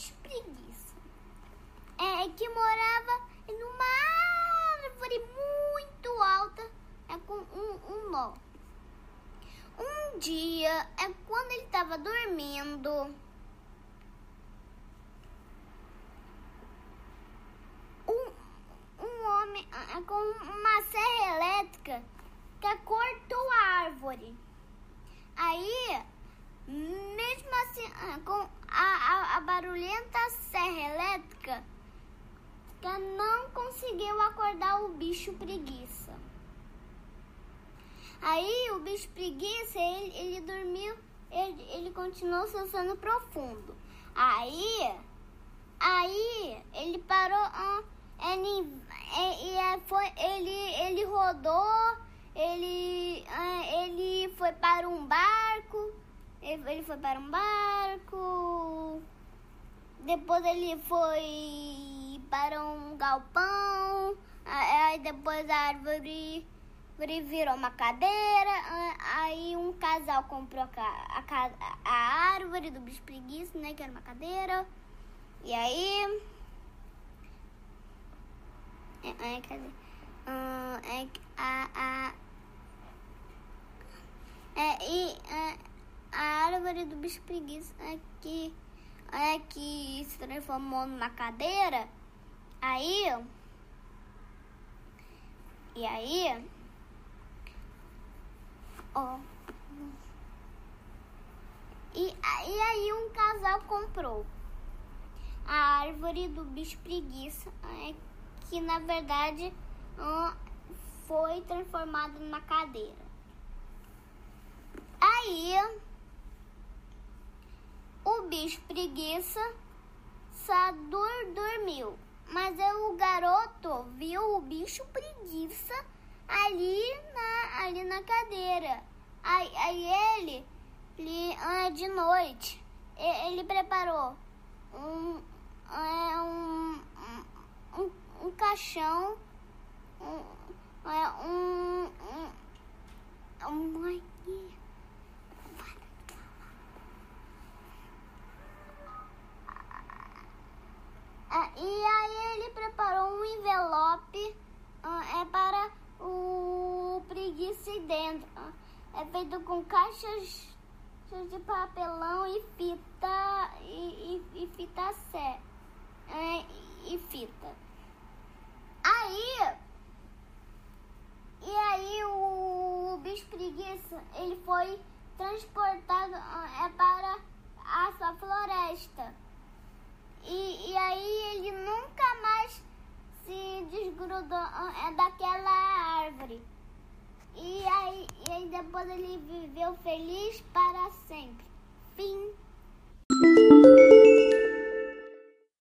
de preguiça. É, é que morava numa árvore muito alta, é com um, um nó. Um dia, é quando ele estava dormindo, um, um homem é, com uma serra elétrica que cortou a árvore. Aí mesmo assim, ah, com a, a, a barulhenta serra elétrica, que não conseguiu acordar o bicho preguiça. Aí o bicho preguiça, ele, ele dormiu, ele, ele continuou seu sono profundo. Aí, aí ele parou, ele, ele, foi, ele, ele rodou, ele, ele foi para um barco, ele foi para um barco, depois ele foi para um galpão, aí depois a árvore ele virou uma cadeira, aí um casal comprou a, a, a árvore do bicho preguiça, né? Que era uma cadeira. E aí. É, é? Uh, é, a, a, é, e é, do bicho preguiça é que, é que se transformou numa cadeira. Aí. E aí. Ó. E, e aí um casal comprou a árvore do bicho preguiça, é, que na verdade foi transformada numa cadeira. Aí bicho preguiça só dormiu, mas o garoto viu o bicho preguiça ali na, ali na cadeira. Aí, aí ele, ele ah, de noite, ele preparou um, é, um, um, um caixão, um, é, um, um, um, E aí ele preparou um envelope é para o dentro. É feito com caixas de papelão e fita e, e, e fita sé é, e fita. Aí e aí o, o bicho preguiça ele foi transportado é, para a sua floresta. E, e aí ele nunca mais se desgrudou é daquela árvore. E aí, e aí depois ele viveu feliz para sempre. Fim.